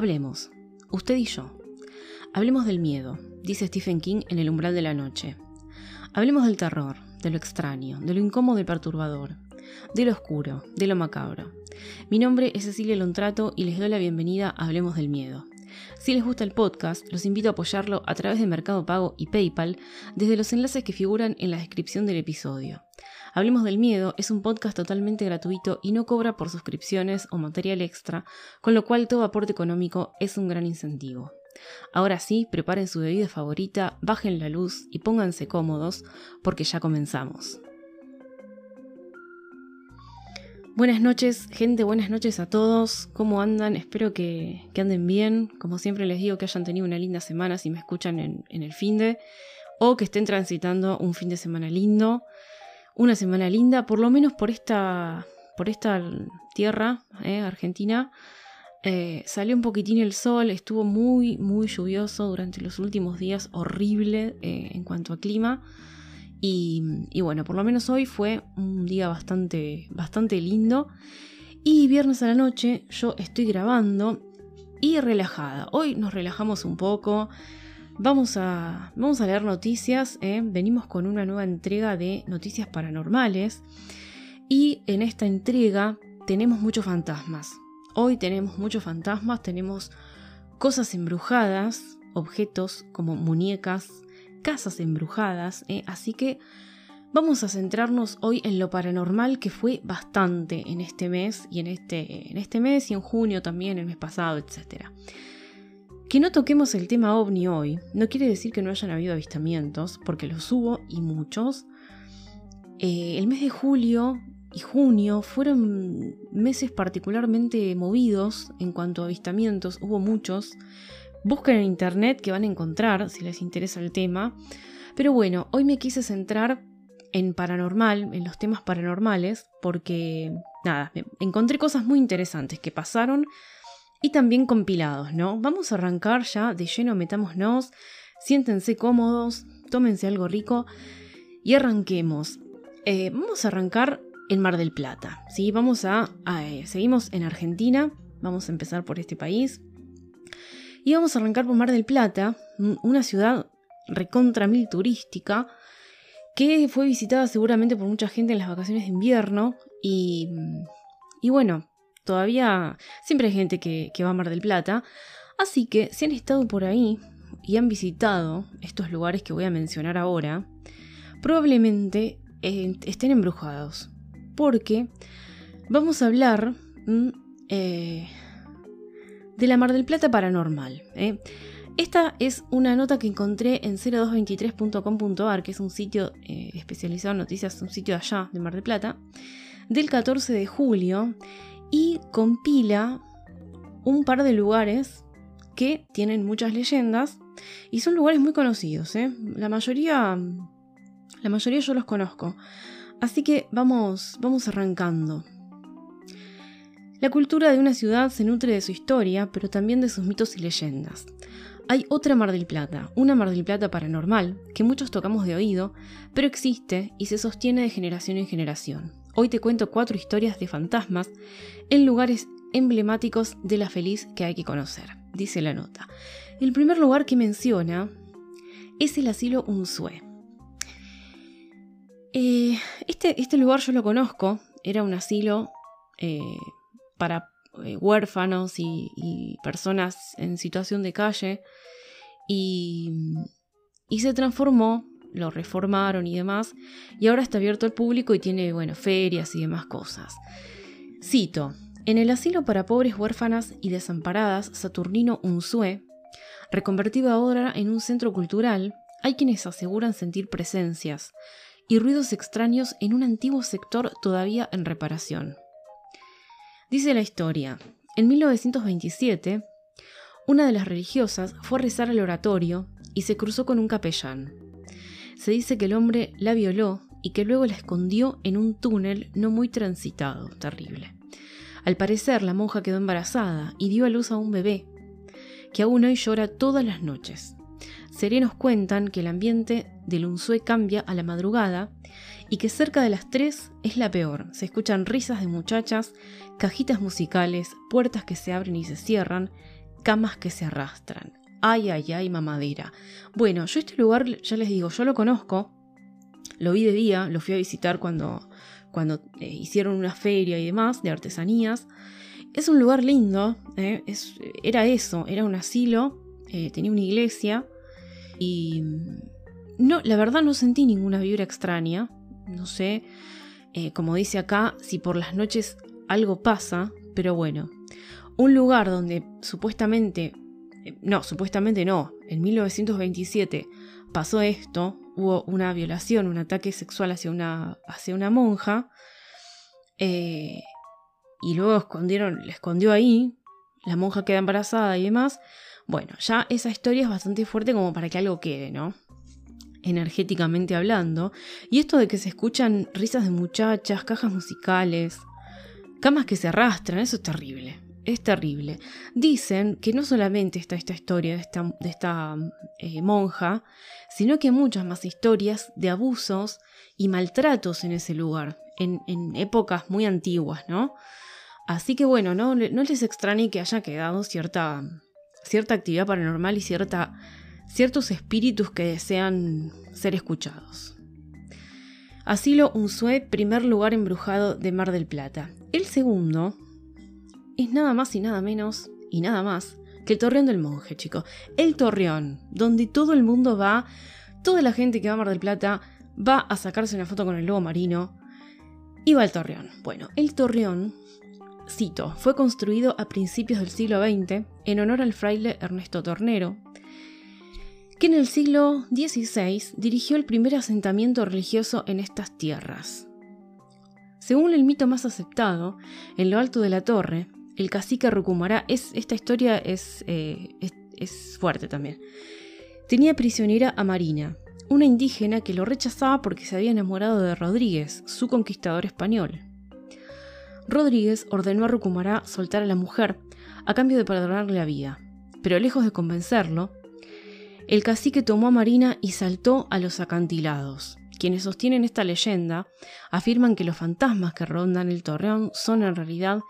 Hablemos, usted y yo. Hablemos del miedo, dice Stephen King en El umbral de la noche. Hablemos del terror, de lo extraño, de lo incómodo y perturbador, de lo oscuro, de lo macabro. Mi nombre es Cecilia Lontrato y les doy la bienvenida a Hablemos del Miedo. Si les gusta el podcast, los invito a apoyarlo a través de Mercado Pago y PayPal desde los enlaces que figuran en la descripción del episodio. Hablemos del Miedo es un podcast totalmente gratuito y no cobra por suscripciones o material extra, con lo cual todo aporte económico es un gran incentivo. Ahora sí, preparen su bebida favorita, bajen la luz y pónganse cómodos, porque ya comenzamos. Buenas noches, gente, buenas noches a todos. ¿Cómo andan? Espero que, anden bien. Como siempre les digo, que hayan tenido una linda semana si me escuchan en, el fin de, o que estén transitando un fin de semana lindo, una semana linda, por lo menos por esta, por esta tierra, eh, Argentina. Eh, salió un poquitín el sol, estuvo muy, muy lluvioso durante los últimos días, horrible eh, en cuanto a clima. Y, bueno, por lo menos hoy fue un día bastante, bastante lindo. Y viernes a la noche yo estoy grabando y relajada. Hoy nos relajamos un poco. Vamos a, vamos a leer noticias. ¿eh? Venimos con una nueva entrega de noticias paranormales. Y en esta entrega tenemos muchos fantasmas. Hoy tenemos muchos fantasmas, tenemos cosas embrujadas, objetos como muñecas, casas embrujadas, ¿eh? así que vamos a centrarnos hoy en lo paranormal que fue bastante en este mes y en este, en este mes y en junio también, el mes pasado, etc. Que no toquemos el tema ovni hoy no quiere decir que no hayan habido avistamientos, porque los hubo y muchos. Eh, el mes de julio y junio fueron meses particularmente movidos en cuanto a avistamientos, hubo muchos. Busquen en internet que van a encontrar si les interesa el tema. Pero bueno, hoy me quise centrar en paranormal, en los temas paranormales, porque nada, encontré cosas muy interesantes que pasaron y también compilados, ¿no? Vamos a arrancar ya de lleno, metámonos, siéntense cómodos, tómense algo rico y arranquemos. Eh, vamos a arrancar en Mar del Plata. ¿sí? Vamos a, eh, seguimos en Argentina, vamos a empezar por este país. Y vamos a arrancar por Mar del Plata, una ciudad recontra mil turística, que fue visitada seguramente por mucha gente en las vacaciones de invierno. Y, y bueno, todavía siempre hay gente que, va a Mar del Plata. Así que si han estado por ahí y han visitado estos lugares que voy a mencionar ahora, probablemente estén embrujados porque vamos a hablar mm, eh, de la Mar del Plata Paranormal. ¿eh? Esta es una nota que encontré en 0223.com.ar, que es un sitio eh, especializado en noticias, un sitio allá de Mar del Plata, del 14 de julio, y compila un par de lugares que tienen muchas leyendas y son lugares muy conocidos. La mayoría, la mayoría yo los conozco. Así que vamos, vamos arrancando. La cultura de una ciudad se nutre de su historia, pero también de sus mitos y leyendas. Hay otra Mar del Plata, una Mar del Plata paranormal, que muchos tocamos de oído, pero existe y se sostiene de generación en generación. Hoy te cuento cuatro historias de fantasmas en lugares emblemáticos de la feliz que hay que conocer, dice la nota. El primer lugar que menciona es el asilo Unsue. Eh, este, este, lugar yo lo conozco, era un asilo eh, para eh, huérfanos y, personas en situación de calle y, y, se transformó, lo reformaron y demás, y ahora está abierto al público y tiene, bueno, ferias y demás cosas. Cito, en el asilo para pobres huérfanas y desamparadas Saturnino Unsue, reconvertido ahora en un centro cultural, hay quienes aseguran sentir presencias, y ruidos extraños en un antiguo sector todavía en reparación. Dice la historia, en 1927, una de las religiosas fue a rezar al oratorio y se cruzó con un capellán. Se dice que el hombre la violó y que luego la escondió en un túnel no muy transitado, terrible. Al parecer, la monja quedó embarazada y dio a luz a un bebé, que aún hoy llora todas las noches. Serenos cuentan que el ambiente del Unsue cambia a la madrugada y que cerca de las 3 es la peor. Se escuchan risas de muchachas, cajitas musicales, puertas que se abren y se cierran, camas que se arrastran. Ay, ay, ay, mamadera. Bueno, yo este lugar, ya les digo, yo lo conozco, lo vi de día, lo fui a visitar cuando, cuando eh, hicieron una feria y demás de artesanías. Es un lugar lindo, eh, era eso, era un asilo, eh, tenía una iglesia y no, la verdad no sentí ninguna vibra extraña, no sé, como dice acá, si por las noches algo pasa, pero bueno, un lugar donde supuestamente, no, supuestamente no, en 1927 pasó esto, hubo una violación, un ataque sexual hacia una, hacia una monja, eh, y luego escondieron, le escondió ahí, la monja queda embarazada y demás, bueno, ya esa historia es bastante fuerte como para que algo quede, ¿no? Energéticamente hablando. Y esto de que se escuchan risas de muchachas, cajas musicales, camas que se arrastran, eso es terrible es terrible. Dicen que no solamente está esta historia de esta, de esta eh, monja, sino que hay muchas más historias de abusos y maltratos en ese lugar, en, épocas muy antiguas, ¿no? Así que bueno, no, no les extrañe que haya quedado cierta, cierta actividad paranormal y cierta, ciertos espíritus que desean ser escuchados. Asilo Unzué, primer lugar embrujado de Mar del Plata. El segundo es nada más y nada menos y nada más que el Torreón del Monje, chicos. El Torreón, donde todo el mundo va, toda la gente que va a Mar del Plata va a sacarse una foto con el lobo marino y va al Torreón. Bueno, el Torreón, cito, fue construido a principios del siglo XX en honor al fraile Ernesto Tornero, que en el siglo XVI dirigió el primer asentamiento religioso en estas tierras. Según el mito más aceptado, en lo alto de la torre, el cacique Rucumará, es, esta historia eh, es, es, fuerte también. Tenía prisionera a Marina, una indígena que lo rechazaba porque se había enamorado de Rodríguez, su conquistador español. Rodríguez ordenó a Rucumará soltar a la mujer a cambio de perdonarle la vida, pero lejos de convencerlo, el cacique tomó a Marina y saltó a los acantilados. Quienes sostienen esta leyenda afirman que los fantasmas que rondan el torreón son en realidad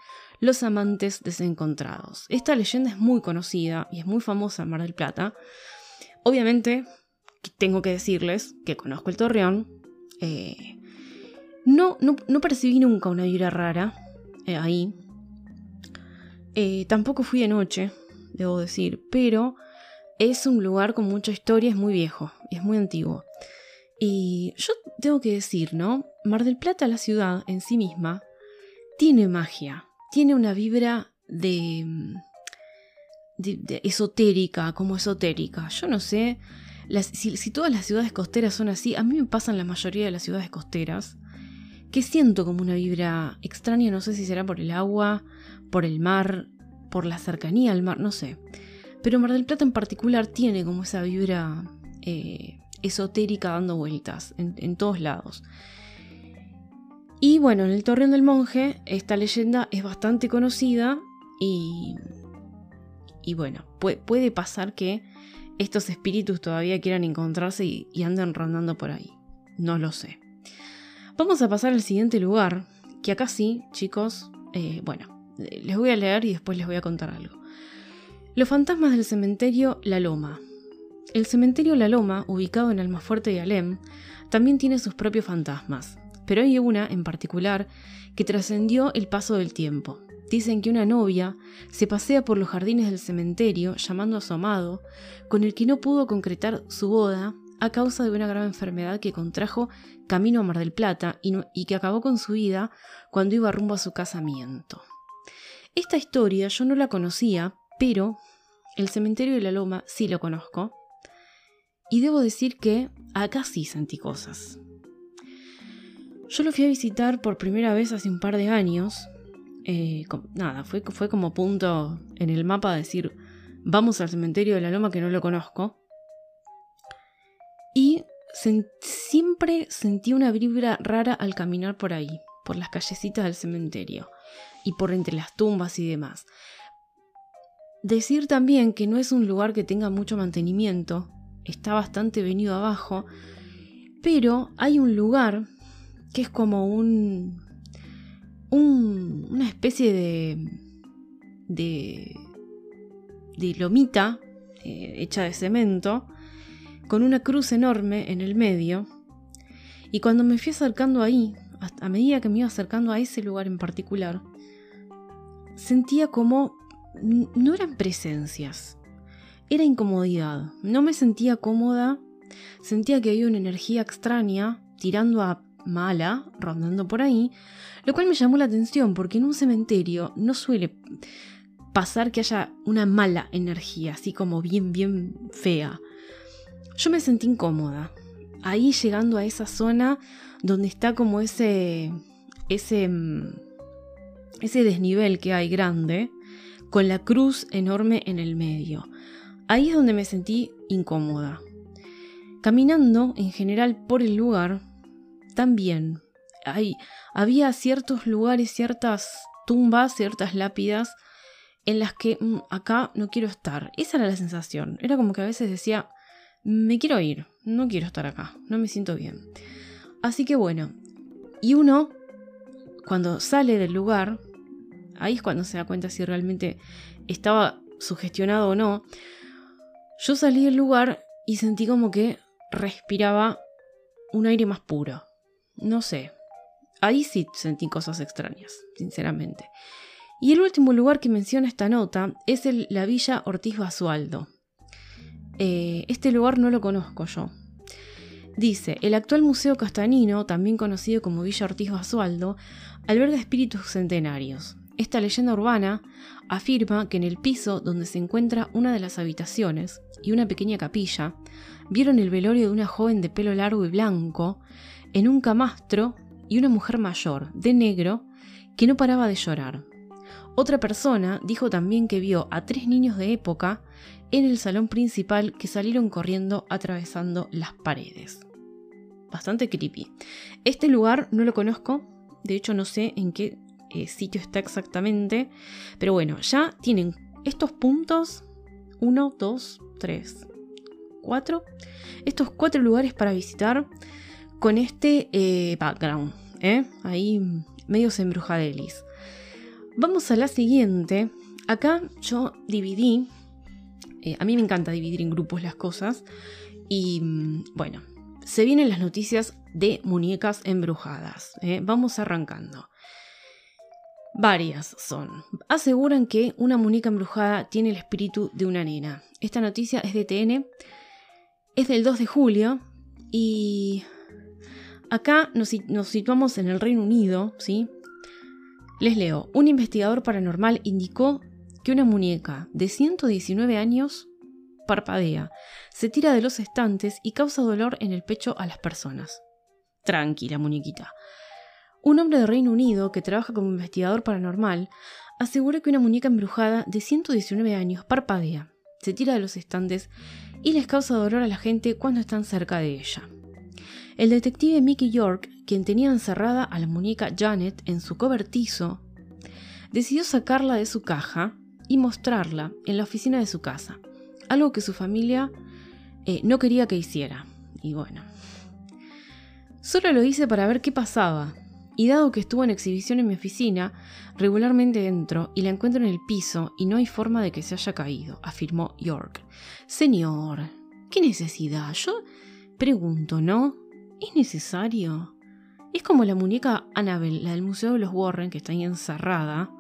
los amantes desencontrados. Esta leyenda es muy conocida y es muy famosa en Mar del Plata. Obviamente, tengo que decirles que conozco el Torreón. Eh, no, no, percibí nunca una vibra rara eh, ahí. Eh, tampoco fui de noche, debo decir, pero es un lugar con mucha historia, es muy viejo es muy antiguo. Y yo tengo que decir, ¿no? Mar del Plata, la ciudad en sí misma, tiene magia tiene una vibra de, de, esotérica, como esotérica. Yo no sé si, todas las ciudades costeras son así, a mí me pasan la mayoría de las ciudades costeras, que siento como una vibra extraña, no sé si será por el agua, por el mar, por la cercanía al mar, no sé. Pero Mar del Plata en particular tiene como esa vibra eh, esotérica dando vueltas en todos lados. Y bueno, en el Torreón del Monje esta leyenda es bastante conocida y, y bueno, puede, pasar que estos espíritus todavía quieran encontrarse y, anden rondando por ahí. No lo sé. Vamos a pasar al siguiente lugar, que acá sí, chicos, eh, bueno, les voy a leer y después les voy a contar algo. Los fantasmas del cementerio La Loma. El cementerio La Loma, ubicado en Almafuerte y Alem, también tiene sus propios fantasmas, pero hay una en particular que trascendió el paso del tiempo. Dicen que una novia se pasea por los jardines del cementerio llamando a su amado, con el que no pudo concretar su boda a causa de una grave enfermedad que contrajo camino a Mar del Plata y, que acabó con su vida cuando iba rumbo a su casamiento. Esta historia yo no la conocía, pero el cementerio de la Loma sí lo conozco. Y debo decir que acá sí sentí cosas. Yo lo fui a visitar por primera vez hace un par de años. Eh, nada, fue, fue como punto en el mapa de decir, vamos al cementerio de la Loma que no lo conozco. Y siempre sentí una vibra rara al caminar por ahí, por las callecitas del cementerio y por entre las tumbas y demás. Decir también que no es un lugar que tenga mucho mantenimiento, está bastante venido abajo, pero hay un lugar que es como un, una especie de, de, de lomita eh, hecha de cemento, con una cruz enorme en el medio. Y cuando me fui acercando ahí, a medida que me iba acercando a ese lugar en particular, sentía como no eran presencias, era incomodidad. No me sentía cómoda, sentía que había una energía extraña tirando a mala, rondando por ahí, lo cual me llamó la atención porque en un cementerio no suele pasar que haya una mala energía, así como bien, bien fea. Yo me sentí incómoda. Ahí llegando a esa zona donde está como ese, ese, mm, ese desnivel que hay grande, con la cruz enorme en el medio. Ahí es donde me sentí incómoda. Caminando en general por el lugar, también hay, había ciertos lugares, ciertas tumbas, ciertas lápidas en las que mm, acá no quiero estar. Esa era la sensación. Era como que a veces decía, me quiero ir, no quiero estar acá, no me siento bien. Así que bueno, y uno, cuando sale del lugar, ahí es cuando se da cuenta si realmente estaba sugestionado o no, yo salí del lugar y sentí como que respiraba un aire más puro. No sé. Ahí sí sentí cosas extrañas, sinceramente. Y el último lugar que menciona esta nota es la Villa Ortiz Basualdo. Eh, este lugar no lo conozco yo. Dice, el actual Museo Castanino, también conocido como Villa Ortiz Basualdo, alberga espíritus centenarios. Esta leyenda urbana afirma que en el piso donde se encuentra una de las habitaciones y una pequeña capilla, vieron el velorio de una joven de pelo largo y blanco en un camastro y una mujer mayor, de negro, que no paraba de llorar. Otra persona dijo también que vio a tres niños de época en el salón principal que salieron corriendo atravesando las paredes. Bastante creepy. Este lugar no lo conozco, de hecho no sé en qué eh, sitio está exactamente. Pero bueno, ya tienen estos puntos. 1, 2, 3, 4. Estos cuatro lugares para visitar con este eh, background. ¿eh? Ahí medios embrujadelis. Vamos a la siguiente. Acá yo dividí. a mí me encanta dividir en grupos las cosas. Y mm, bueno, se vienen las noticias de muñecas embrujadas. Vamos arrancando. Varias son. Aseguran que una muñeca embrujada tiene el espíritu de una nena. Esta noticia es de TN, es del 2 de julio y acá nos, situamos en el Reino Unido, ¿sí? Les leo, un investigador paranormal indicó que una muñeca de 119 años parpadea, se tira de los estantes y causa dolor en el pecho a las personas. Tranquila, muñequita. Un hombre de Reino Unido que trabaja como investigador paranormal asegura que una muñeca embrujada de 119 años parpadea, se tira de los estantes y les causa dolor a la gente cuando están cerca de ella. El detective Mickey York, quien tenía encerrada a la muñeca Janet en su cobertizo, decidió sacarla de su caja y mostrarla en la oficina de su casa, algo que su familia eh, no quería que hiciera. Y bueno, solo lo hice para ver qué pasaba, y dado que estuvo en exhibición en mi oficina, regularmente entro y la encuentro en el piso y no hay forma de que se haya caído, afirmó York. Señor, ¿qué necesidad? Yo pregunto, ¿no? ¿Es necesario? Es como la muñeca Annabel, la del Museo de los Warren, que está ahí encerrada.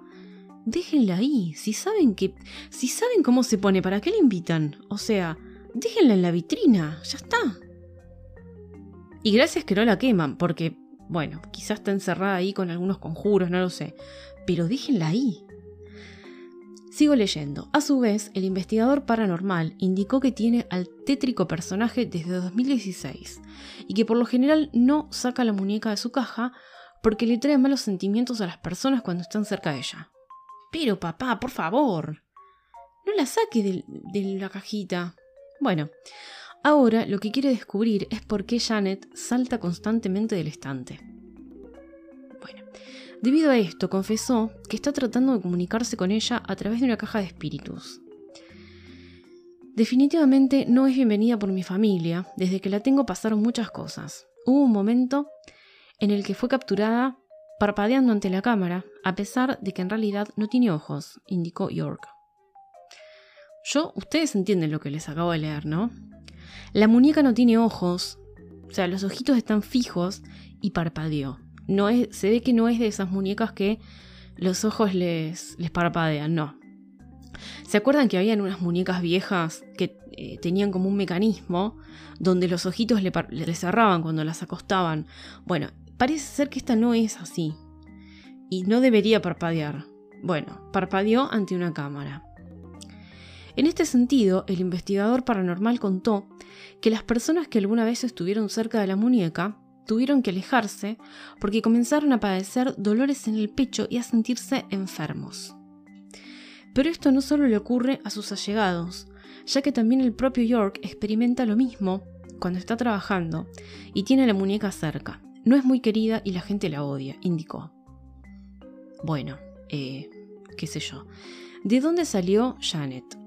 Déjenla ahí. Si saben que. Si saben cómo se pone, ¿para qué la invitan? O sea, déjenla en la vitrina. Ya está. Y gracias que no la queman, porque bueno, quizás está encerrada ahí con algunos conjuros, no lo sé, pero déjenla ahí. Sigo leyendo. A su vez, el investigador paranormal indicó que tiene al tétrico personaje desde 2016 y que por lo general no saca la muñeca de su caja porque le trae malos sentimientos a las personas cuando están cerca de ella. Pero papá, por favor, no la saque de, de la cajita. Bueno, Ahora lo que quiere descubrir es por qué Janet salta constantemente del estante. Bueno, debido a esto confesó que está tratando de comunicarse con ella a través de una caja de espíritus. Definitivamente no es bienvenida por mi familia, desde que la tengo pasaron muchas cosas. Hubo un momento en el que fue capturada parpadeando ante la cámara, a pesar de que en realidad no tiene ojos, indicó York. Yo, ustedes entienden lo que les acabo de leer, ¿no? La muñeca no tiene ojos, o sea, los ojitos están fijos y parpadeó. No es, se ve que no es de esas muñecas que los ojos les, parpadean, no. ¿Se acuerdan que habían unas muñecas viejas que eh, tenían como un mecanismo donde los ojitos le, le cerraban cuando las acostaban? Bueno, parece ser que esta no es así. Y no debería parpadear. Bueno, parpadeó ante una cámara. En este sentido, el investigador paranormal contó que las personas que alguna vez estuvieron cerca de la muñeca tuvieron que alejarse porque comenzaron a padecer dolores en el pecho y a sentirse enfermos. Pero esto no solo le ocurre a sus allegados, ya que también el propio York experimenta lo mismo cuando está trabajando y tiene la muñeca cerca. No es muy querida y la gente la odia, indicó. Bueno, eh, qué sé yo. ¿De dónde salió Janet?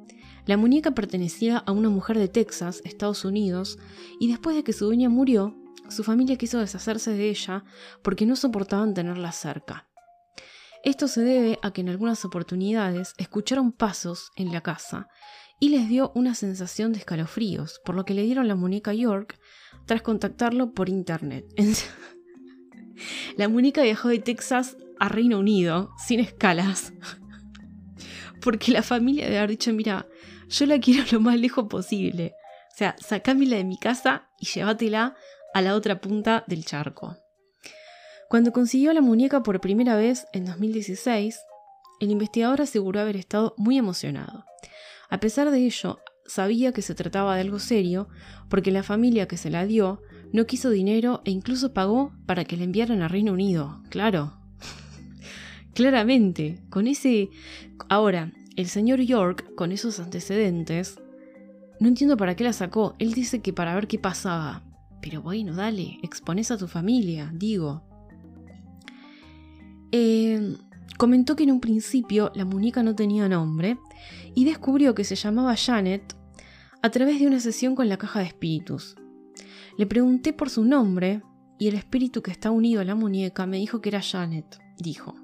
La muñeca pertenecía a una mujer de Texas, Estados Unidos, y después de que su dueña murió, su familia quiso deshacerse de ella porque no soportaban tenerla cerca. Esto se debe a que en algunas oportunidades escucharon pasos en la casa y les dio una sensación de escalofríos, por lo que le dieron la muñeca York tras contactarlo por internet. la muñeca viajó de Texas a Reino Unido sin escalas, porque la familia debe haber dicho, mira, yo la quiero lo más lejos posible. O sea, sacámela de mi casa y llévatela a la otra punta del charco. Cuando consiguió la muñeca por primera vez en 2016, el investigador aseguró haber estado muy emocionado. A pesar de ello, sabía que se trataba de algo serio porque la familia que se la dio no quiso dinero e incluso pagó para que la enviaran a Reino Unido. Claro. Claramente, con ese... Ahora, el señor York, con esos antecedentes, no entiendo para qué la sacó. Él dice que para ver qué pasaba. Pero bueno, dale, expones a tu familia, digo. Eh, comentó que en un principio la muñeca no tenía nombre y descubrió que se llamaba Janet a través de una sesión con la caja de espíritus. Le pregunté por su nombre y el espíritu que está unido a la muñeca me dijo que era Janet, dijo.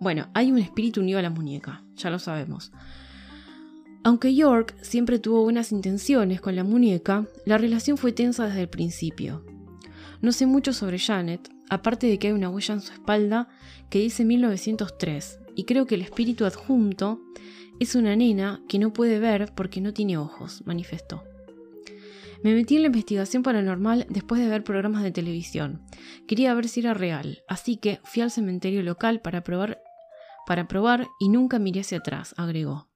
Bueno, hay un espíritu unido a la muñeca, ya lo sabemos. Aunque York siempre tuvo buenas intenciones con la muñeca, la relación fue tensa desde el principio. No sé mucho sobre Janet, aparte de que hay una huella en su espalda que dice 1903, y creo que el espíritu adjunto es una nena que no puede ver porque no tiene ojos, manifestó. Me metí en la investigación paranormal después de ver programas de televisión. Quería ver si era real, así que fui al cementerio local para probar, para probar y nunca miré hacia atrás, agregó.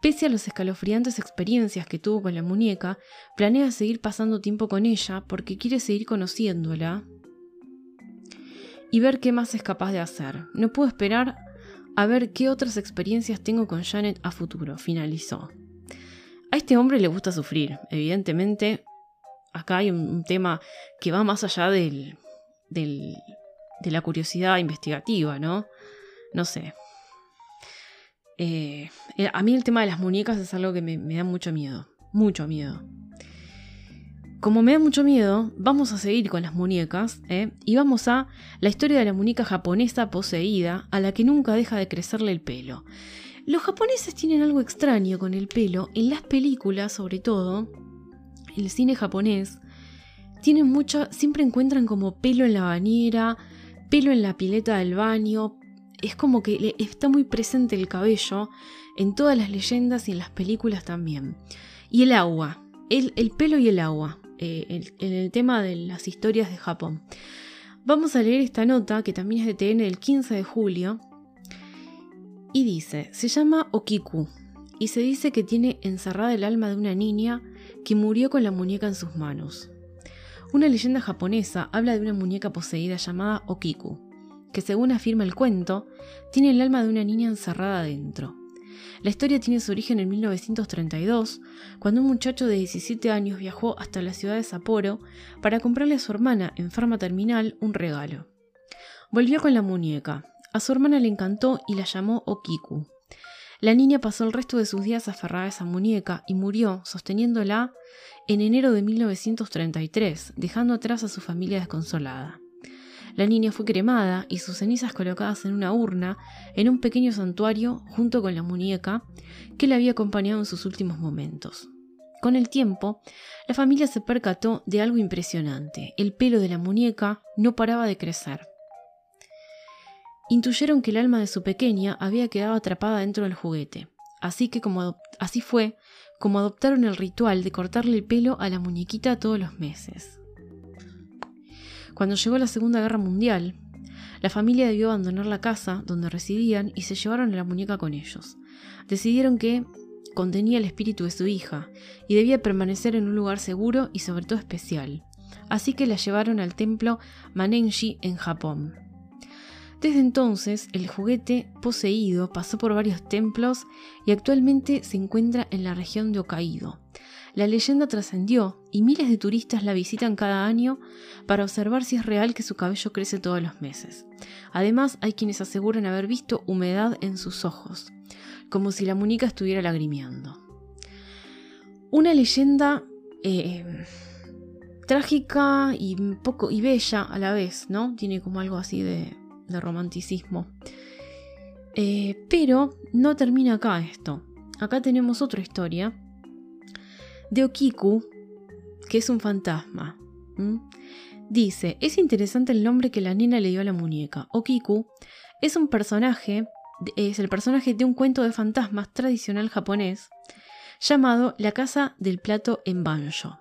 Pese a las escalofriantes experiencias que tuvo con la muñeca, planea seguir pasando tiempo con ella porque quiere seguir conociéndola y ver qué más es capaz de hacer. No puedo esperar a ver qué otras experiencias tengo con Janet a futuro, finalizó. A este hombre le gusta sufrir, evidentemente. Acá hay un, tema que va más allá del, de la curiosidad investigativa, ¿no? No sé. Eh, a mí el tema de las muñecas es algo que me da mucho miedo. Mucho miedo. Como me da mucho miedo, vamos a seguir con las muñecas ¿eh? y vamos a la historia de la muñeca japonesa poseída a la que nunca deja de crecerle el pelo. Los japoneses tienen algo extraño con el pelo, en las películas sobre todo, el cine japonés, tienen mucho, siempre encuentran como pelo en la bañera, pelo en la pileta del baño, es como que está muy presente el cabello en todas las leyendas y en las películas también. Y el agua, el, el pelo y el agua. Eh, en el tema de las historias de Japón. Vamos a leer esta nota que también es de TN del 15 de julio y dice, se llama Okiku y se dice que tiene encerrada el alma de una niña que murió con la muñeca en sus manos. Una leyenda japonesa habla de una muñeca poseída llamada Okiku, que según afirma el cuento, tiene el alma de una niña encerrada dentro. La historia tiene su origen en 1932, cuando un muchacho de 17 años viajó hasta la ciudad de Sapporo para comprarle a su hermana, enferma terminal, un regalo. Volvió con la muñeca. A su hermana le encantó y la llamó Okiku. La niña pasó el resto de sus días aferrada a esa muñeca y murió sosteniéndola en enero de 1933, dejando atrás a su familia desconsolada. La niña fue cremada y sus cenizas colocadas en una urna en un pequeño santuario junto con la muñeca que le había acompañado en sus últimos momentos. Con el tiempo, la familia se percató de algo impresionante. El pelo de la muñeca no paraba de crecer. Intuyeron que el alma de su pequeña había quedado atrapada dentro del juguete. Así que como así fue como adoptaron el ritual de cortarle el pelo a la muñequita todos los meses. Cuando llegó la Segunda Guerra Mundial, la familia debió abandonar la casa donde residían y se llevaron a la muñeca con ellos. Decidieron que contenía el espíritu de su hija y debía permanecer en un lugar seguro y sobre todo especial. Así que la llevaron al templo Manenji en Japón. Desde entonces, el juguete poseído pasó por varios templos y actualmente se encuentra en la región de Hokkaido. La leyenda trascendió y miles de turistas la visitan cada año para observar si es real que su cabello crece todos los meses. Además, hay quienes aseguran haber visto humedad en sus ojos como si la muñeca estuviera lagrimeando. Una leyenda eh, trágica y poco y bella a la vez, ¿no? Tiene como algo así de, romanticismo. Eh, pero no termina acá esto. Acá tenemos otra historia de Okiku, que es un fantasma. Dice, es interesante el nombre que la nena le dio a la muñeca. Okiku es un personaje es el personaje de un cuento de fantasmas tradicional japonés llamado La casa del plato en banjo.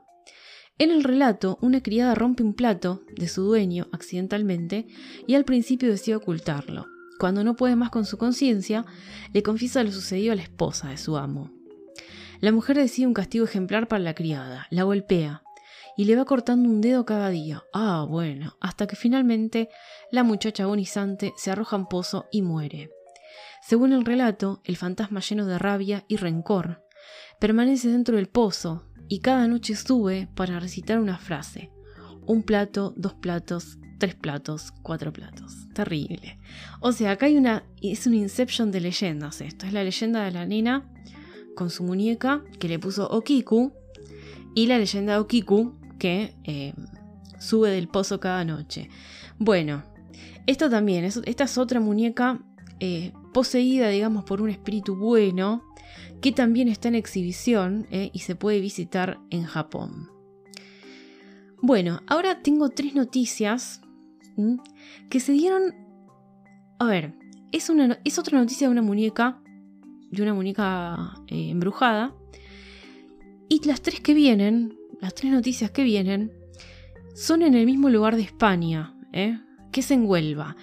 En el relato, una criada rompe un plato de su dueño accidentalmente y al principio decide ocultarlo. Cuando no puede más con su conciencia, le confiesa lo sucedido a la esposa de su amo. La mujer decide un castigo ejemplar para la criada, la golpea y le va cortando un dedo cada día. Ah, bueno, hasta que finalmente la muchacha agonizante se arroja en pozo y muere. Según el relato, el fantasma lleno de rabia y rencor permanece dentro del pozo y cada noche sube para recitar una frase. Un plato, dos platos, tres platos, cuatro platos. Terrible. O sea, acá hay una. Es un inception de leyendas esto. Es la leyenda de la nena con su muñeca que le puso Okiku. Y la leyenda de Okiku que eh, sube del pozo cada noche. Bueno, esto también. esta es otra muñeca eh, poseída, digamos, por un espíritu bueno, que también está en exhibición eh, y se puede visitar en Japón. Bueno, ahora tengo tres noticias que se dieron... A ver, es, una, es otra noticia de una muñeca, de una muñeca eh, embrujada. Y las tres que vienen, las tres noticias que vienen, son en el mismo lugar de España, ¿eh? que es en Huelva.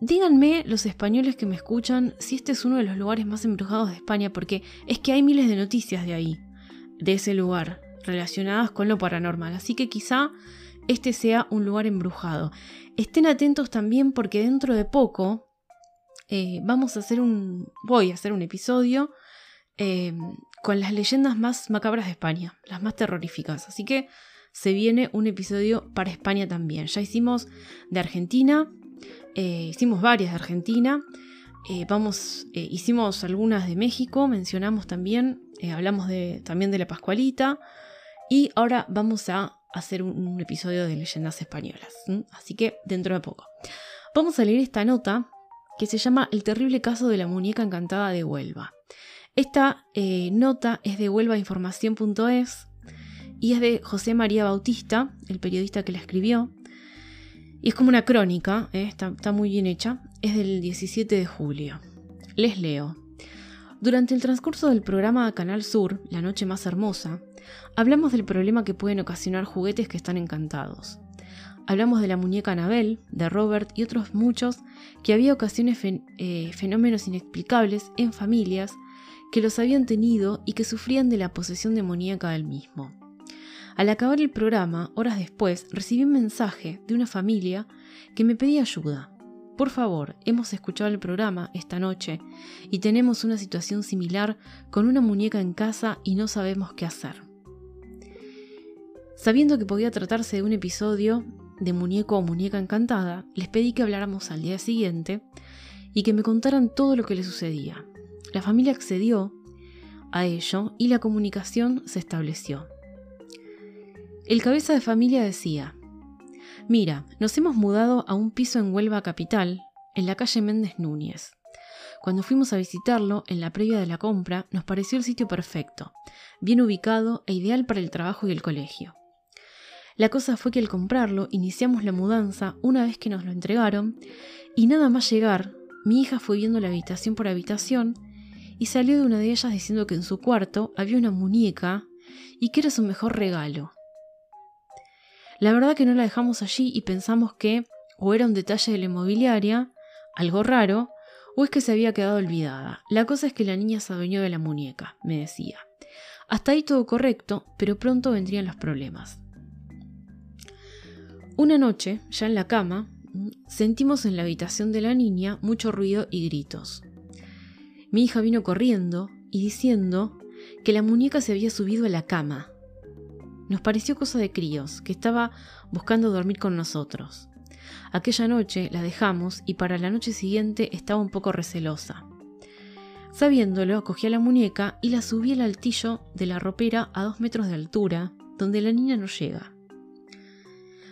Díganme los españoles que me escuchan si este es uno de los lugares más embrujados de España, porque es que hay miles de noticias de ahí, de ese lugar, relacionadas con lo paranormal. Así que quizá este sea un lugar embrujado. Estén atentos también porque dentro de poco eh, vamos a hacer un. voy a hacer un episodio eh, con las leyendas más macabras de España, las más terroríficas. Así que se viene un episodio para España también. Ya hicimos de Argentina, eh, hicimos varias de Argentina, eh, vamos, eh, hicimos algunas de México, mencionamos también, hablamos de, también de la Pascualita y ahora vamos a hacer un, episodio de leyendas españolas, así que dentro de poco. Vamos a leer esta nota que se llama El terrible caso de la muñeca encantada de Huelva. Esta nota es de huelvainformación.es y es de José María Bautista, el periodista que la escribió. Y es como una crónica, ¿eh? está, muy bien hecha. Es del 17 de julio. Les leo. Durante el transcurso del programa Canal Sur, La Noche Más Hermosa, hablamos del problema que pueden ocasionar juguetes que están encantados. Hablamos de la muñeca Anabel, de Robert y otros muchos que había ocasiones eh, fenómenos inexplicables en familias que los habían tenido y que sufrían de la posesión demoníaca del mismo. Al acabar el programa, horas después, recibí un mensaje de una familia que me pedía ayuda. Por favor, hemos escuchado el programa esta noche y tenemos una situación similar con una muñeca en casa y no sabemos qué hacer. Sabiendo que podía tratarse de un episodio de muñeco o muñeca encantada, les pedí que habláramos al día siguiente y que me contaran todo lo que les sucedía. La familia accedió a ello y la comunicación se estableció. El cabeza de familia decía, Mira, nos hemos mudado a un piso en Huelva Capital, en la calle Méndez Núñez. Cuando fuimos a visitarlo, en la previa de la compra, nos pareció el sitio perfecto, bien ubicado e ideal para el trabajo y el colegio. La cosa fue que al comprarlo, iniciamos la mudanza una vez que nos lo entregaron, y nada más llegar, mi hija fue viendo la habitación por habitación y salió de una de ellas diciendo que en su cuarto había una muñeca y que era su mejor regalo. La verdad que no la dejamos allí y pensamos que o era un detalle de la inmobiliaria, algo raro, o es que se había quedado olvidada. La cosa es que la niña se adueñó de la muñeca, me decía. Hasta ahí todo correcto, pero pronto vendrían los problemas. Una noche, ya en la cama, sentimos en la habitación de la niña mucho ruido y gritos. Mi hija vino corriendo y diciendo que la muñeca se había subido a la cama. Nos pareció cosa de críos, que estaba buscando dormir con nosotros. Aquella noche la dejamos y para la noche siguiente estaba un poco recelosa. Sabiéndolo, cogí a la muñeca y la subí al altillo de la ropera a dos metros de altura, donde la niña no llega.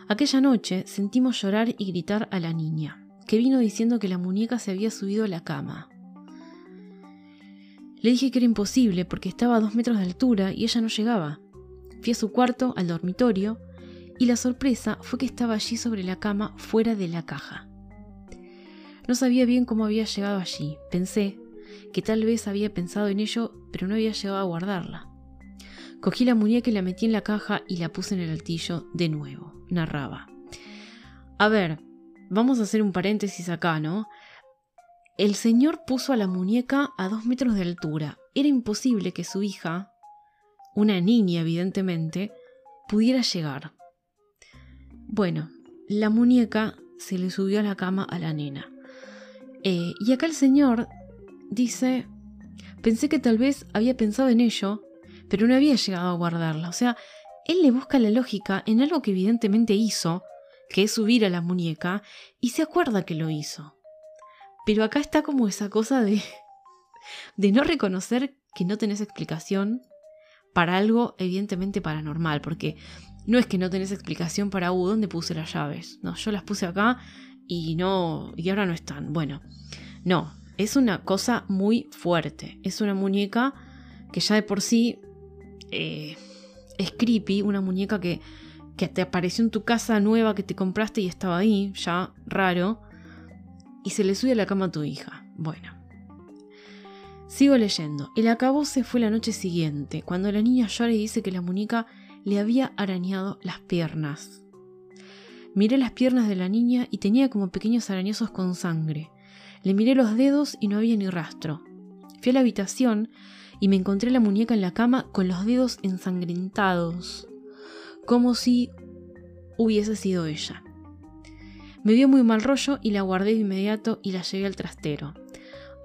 Aquella noche sentimos llorar y gritar a la niña, que vino diciendo que la muñeca se había subido a la cama. Le dije que era imposible porque estaba a dos metros de altura y ella no llegaba. Fui a su cuarto, al dormitorio, y la sorpresa fue que estaba allí sobre la cama fuera de la caja. No sabía bien cómo había llegado allí. Pensé que tal vez había pensado en ello, pero no había llegado a guardarla. Cogí la muñeca y la metí en la caja y la puse en el altillo de nuevo. Narraba. A ver, vamos a hacer un paréntesis acá, ¿no? El señor puso a la muñeca a dos metros de altura. Era imposible que su hija, una niña evidentemente, pudiera llegar. Bueno, la muñeca se le subió a la cama a la nena. Eh, y acá el señor dice, pensé que tal vez había pensado en ello, pero no había llegado a guardarla. O sea, él le busca la lógica en algo que evidentemente hizo, que es subir a la muñeca, y se acuerda que lo hizo. Pero acá está como esa cosa de, de no reconocer que no tenés explicación para algo evidentemente paranormal, porque no es que no tenés explicación para, uh, ¿dónde puse las llaves? No, yo las puse acá y no, y ahora no están. Bueno, no, es una cosa muy fuerte. Es una muñeca que ya de por sí eh, es creepy, una muñeca que, que te apareció en tu casa nueva que te compraste y estaba ahí, ya raro, y se le sube a la cama a tu hija. Bueno. Sigo leyendo. El acabose fue la noche siguiente, cuando la niña llora y dice que la muñeca le había arañado las piernas. Miré las piernas de la niña y tenía como pequeños arañazos con sangre. Le miré los dedos y no había ni rastro. Fui a la habitación y me encontré la muñeca en la cama con los dedos ensangrentados, como si hubiese sido ella. Me dio muy mal rollo y la guardé de inmediato y la llevé al trastero.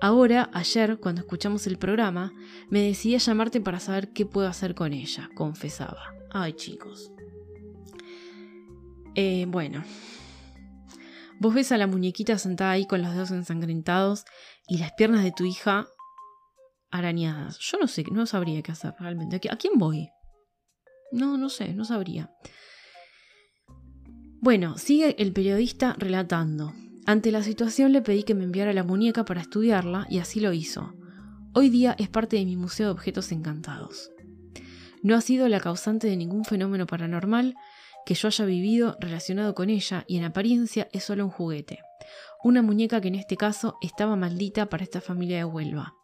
Ahora, ayer, cuando escuchamos el programa, me decidí llamarte para saber qué puedo hacer con ella, confesaba. Ay, chicos. Eh, bueno. Vos ves a la muñequita sentada ahí con los dedos ensangrentados y las piernas de tu hija arañadas. Yo no sé, no sabría qué hacer realmente. ¿A quién voy? No, no sé, no sabría. Bueno, sigue el periodista relatando. Ante la situación le pedí que me enviara la muñeca para estudiarla y así lo hizo. Hoy día es parte de mi Museo de Objetos Encantados. No ha sido la causante de ningún fenómeno paranormal que yo haya vivido relacionado con ella y en apariencia es solo un juguete. Una muñeca que en este caso estaba maldita para esta familia de Huelva.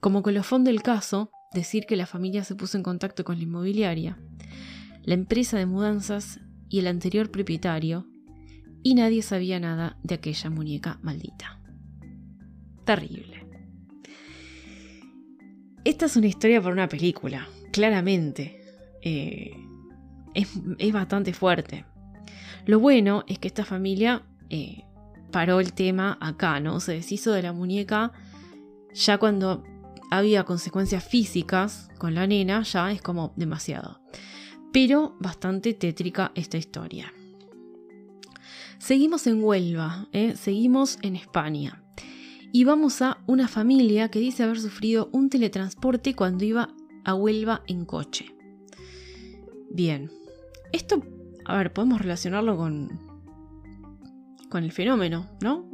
Como colofón del caso, decir que la familia se puso en contacto con la inmobiliaria, la empresa de mudanzas y el anterior propietario, y nadie sabía nada de aquella muñeca maldita. Terrible. Esta es una historia para una película claramente. Eh, es, bastante fuerte. Lo bueno es que esta familia eh, paró el tema acá, ¿no? Se deshizo de la muñeca ya cuando había consecuencias físicas con la nena, ya es como demasiado. Pero bastante tétrica esta historia. Seguimos en Huelva, ¿eh? seguimos en España. Y vamos a una familia que dice haber sufrido un teletransporte cuando iba a Huelva en coche. Bien, esto a ver, podemos relacionarlo con, con el fenómeno, ¿no?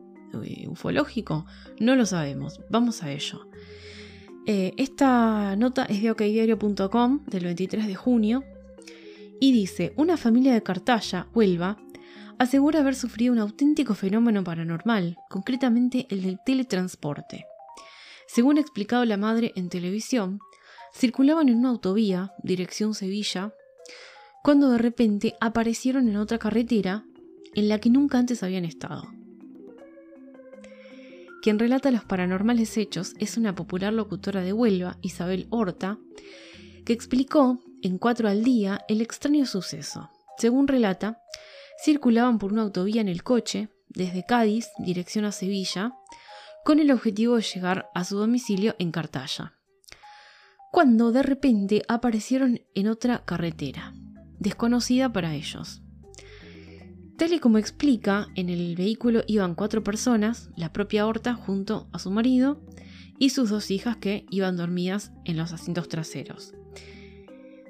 Eh, ufológico. No lo sabemos. Vamos a ello. Eh, esta nota es de okdiario.com del 23 de junio y dice, una familia de Cartaya, Huelva, asegura haber sufrido un auténtico fenómeno paranormal, concretamente el del teletransporte. Según ha explicado la madre en televisión, circulaban en una autovía, dirección Sevilla, cuando de repente aparecieron en otra carretera en la que nunca antes habían estado. Quien relata los paranormales hechos es una popular locutora de Huelva, Isabel Horta, que explicó en cuatro al día el extraño suceso. Según relata, circulaban por una autovía en el coche, desde Cádiz, dirección a Sevilla, con el objetivo de llegar a su domicilio en Cartaya. Cuando de repente aparecieron en otra carretera, desconocida para ellos. Tal y como explica, en el vehículo iban cuatro personas, la propia Horta junto a su marido y sus dos hijas que iban dormidas en los asientos traseros.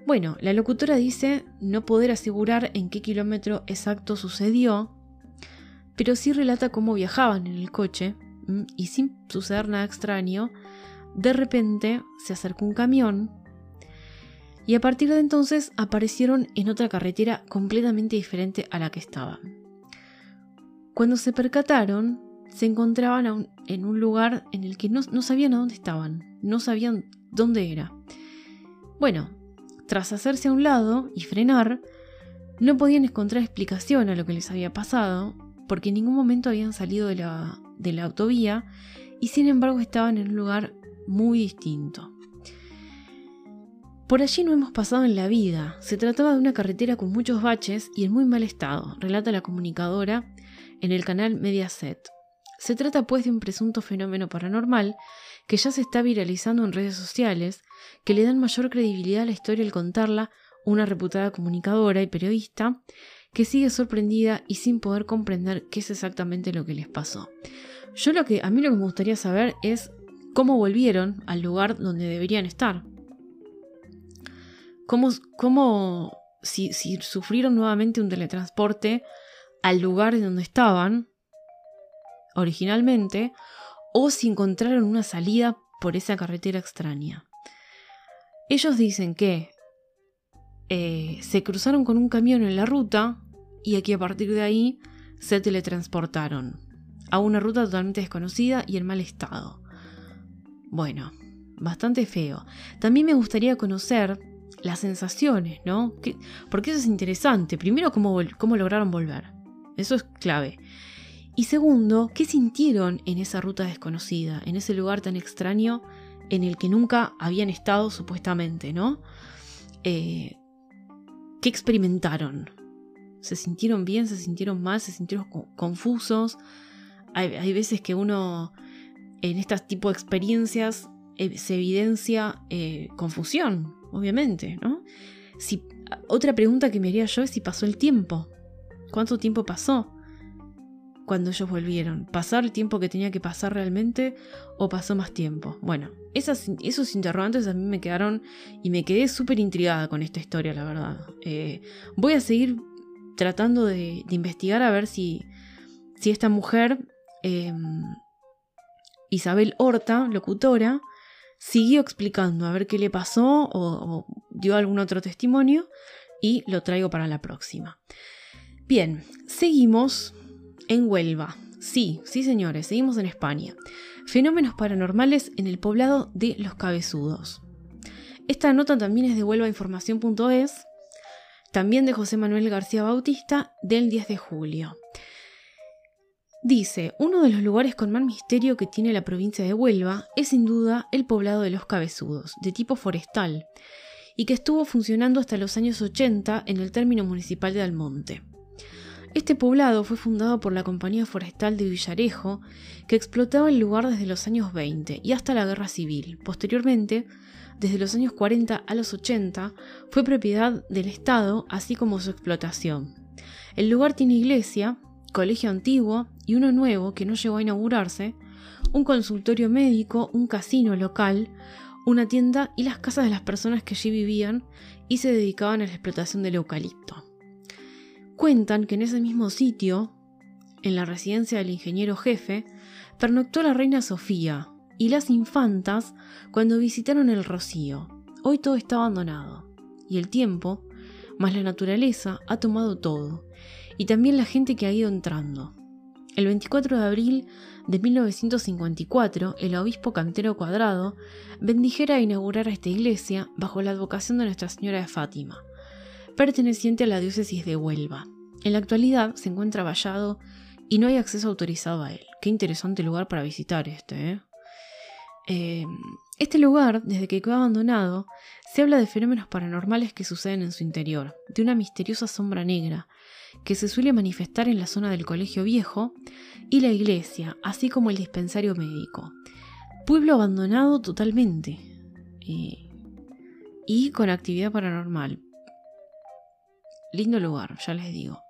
Bueno, la locutora dice no poder asegurar en qué kilómetro exacto sucedió, pero sí relata cómo viajaban en el coche y sin suceder nada extraño, de repente se acercó un camión y a partir de entonces aparecieron en otra carretera completamente diferente a la que estaban. Cuando se percataron, se encontraban en un lugar en el que no, no sabían a dónde estaban, no sabían dónde era. Bueno, tras hacerse a un lado y frenar, no podían encontrar explicación a lo que les había pasado, porque en ningún momento habían salido de la, de la autovía y sin embargo estaban en un lugar muy distinto. Por allí no hemos pasado en la vida. Se trataba de una carretera con muchos baches y en muy mal estado, relata la comunicadora en el canal Mediaset. Se trata pues de un presunto fenómeno paranormal que ya se está viralizando en redes sociales, que le dan mayor credibilidad a la historia al contarla una reputada comunicadora y periodista que sigue sorprendida y sin poder comprender qué es exactamente lo que les pasó. Yo lo que a mí lo que me gustaría saber es cómo volvieron al lugar donde deberían estar. Cómo, cómo si, si sufrieron nuevamente un teletransporte al lugar donde estaban originalmente o si encontraron una salida por esa carretera extraña. Ellos dicen que eh, se cruzaron con un camión en la ruta y aquí a partir de ahí se teletransportaron a una ruta totalmente desconocida y en mal estado. Bueno, bastante feo. También me gustaría conocer las sensaciones, ¿no? porque eso es interesante. Primero, cómo, cómo lograron volver. Eso es clave. Y segundo, ¿qué sintieron en esa ruta desconocida, en ese lugar tan extraño en el que nunca habían estado supuestamente, ¿no? Eh, ¿Qué experimentaron? ¿Se sintieron bien? ¿Se sintieron mal? ¿Se sintieron confusos? Hay, veces que uno en este tipo de experiencias eh, se evidencia eh, confusión, obviamente, ¿no? Si, otra pregunta que me haría yo es si pasó el tiempo. ¿Cuánto tiempo pasó? Cuando ellos volvieron? ¿Pasar el tiempo que tenía que pasar realmente o pasó más tiempo? Bueno, esos interrogantes a mí me quedaron y me quedé súper intrigada con esta historia, la verdad. Eh, voy a seguir tratando de, investigar a ver si, si esta mujer, em, Isabel Horta, locutora, siguió explicando a ver qué le pasó o dio algún otro testimonio y lo traigo para la próxima. Bien, seguimos en Huelva. Sí, sí señores, seguimos en España. Fenómenos paranormales en el poblado de Los Cabezudos. Esta nota también es de huelvainformación.es, también de José Manuel García Bautista, del 10 de julio. Dice, uno de los lugares con más misterio que tiene la provincia de Huelva es sin duda el poblado de Los Cabezudos, de tipo forestal, y que estuvo funcionando hasta los años 80 en el término municipal de Almonte. Este poblado fue fundado por la Compañía Forestal de Villarejo, que explotaba el lugar desde los años 20 y hasta la Guerra Civil. Posteriormente, desde los años 40 a los 80, fue propiedad del Estado, así como su explotación. El lugar tiene iglesia, colegio antiguo y uno nuevo que no llegó a inaugurarse, un consultorio médico, un casino local, una tienda y las casas de las personas que allí vivían y se dedicaban a la explotación del eucalipto. Cuentan que en ese mismo sitio, en la residencia del ingeniero jefe, pernoctó la reina Sofía y las infantas cuando visitaron el Rocío. Hoy todo está abandonado, y el tiempo, más la naturaleza, ha tomado todo, y también la gente que ha ido entrando. El 24 de abril de 1954, el obispo Cantero Cuadrado bendijera a inaugurar esta iglesia bajo la advocación de Nuestra Señora de Fátima, perteneciente a la diócesis de Huelva. En la actualidad se encuentra vallado y no hay acceso autorizado a él. Qué interesante lugar para visitar este. ¿eh? Eh, este lugar, desde que quedó abandonado, se habla de fenómenos paranormales que suceden en su interior, de una misteriosa sombra negra, que se suele manifestar en la zona del colegio viejo y la iglesia, así como el dispensario médico. Pueblo abandonado totalmente. Eh, y con actividad paranormal. Lindo lugar, ya les digo.